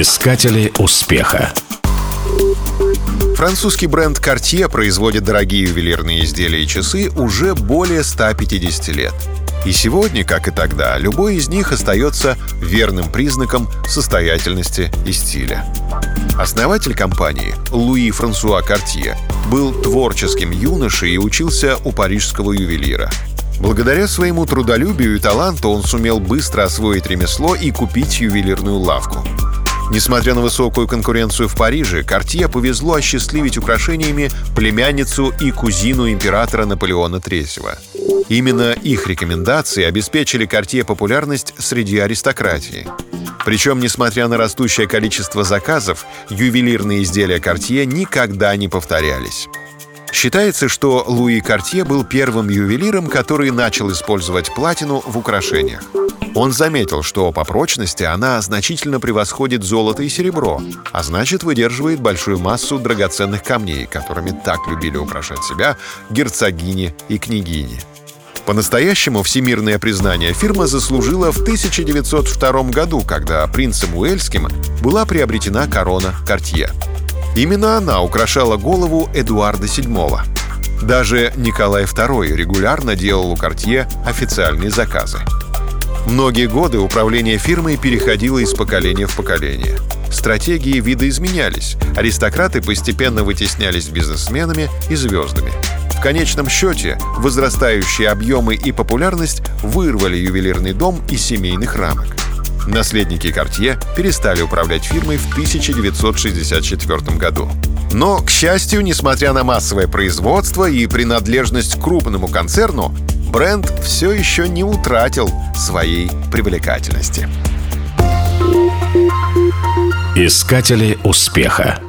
Искатели успеха. Французский бренд Cartier производит дорогие ювелирные изделия и часы уже более 150 лет. И сегодня, как и тогда, любой из них остается верным признаком состоятельности и стиля. Основатель компании, Луи Франсуа Картье, был творческим юношей и учился у парижского ювелира. Благодаря своему трудолюбию и таланту он сумел быстро освоить ремесло и купить ювелирную лавку. Несмотря на высокую конкуренцию в Париже, Картье повезло осчастливить украшениями племянницу и кузину императора Наполеона III. Именно их рекомендации обеспечили Картье популярность среди аристократии. Причем, несмотря на растущее количество заказов, ювелирные изделия Картье никогда не повторялись. Считается, что Луи Картье был первым ювелиром, который начал использовать платину в украшениях. Он заметил, что по прочности она значительно превосходит золото и серебро, а значит выдерживает большую массу драгоценных камней, которыми так любили украшать себя герцогини и княгини. По-настоящему всемирное признание фирма заслужила в 1902 году, когда принцем Уэльским была приобретена корона Картье. Именно она украшала голову Эдуарда VII. Даже Николай II регулярно делал у Картье официальные заказы. Многие годы управление фирмой переходило из поколения в поколение. Стратегии видоизменялись, аристократы постепенно вытеснялись бизнесменами и звездами. В конечном счете, возрастающие объемы и популярность вырвали ювелирный дом из семейных рамок. Наследники Картье перестали управлять фирмой в 1964 году. Но, к счастью, несмотря на массовое производство и принадлежность к крупному концерну, бренд все еще не утратил своей привлекательности. Искатели успеха.